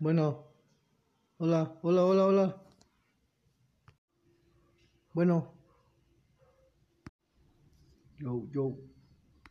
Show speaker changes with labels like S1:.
S1: Bueno. Hola, hola, hola, hola. Bueno. Yo, yo.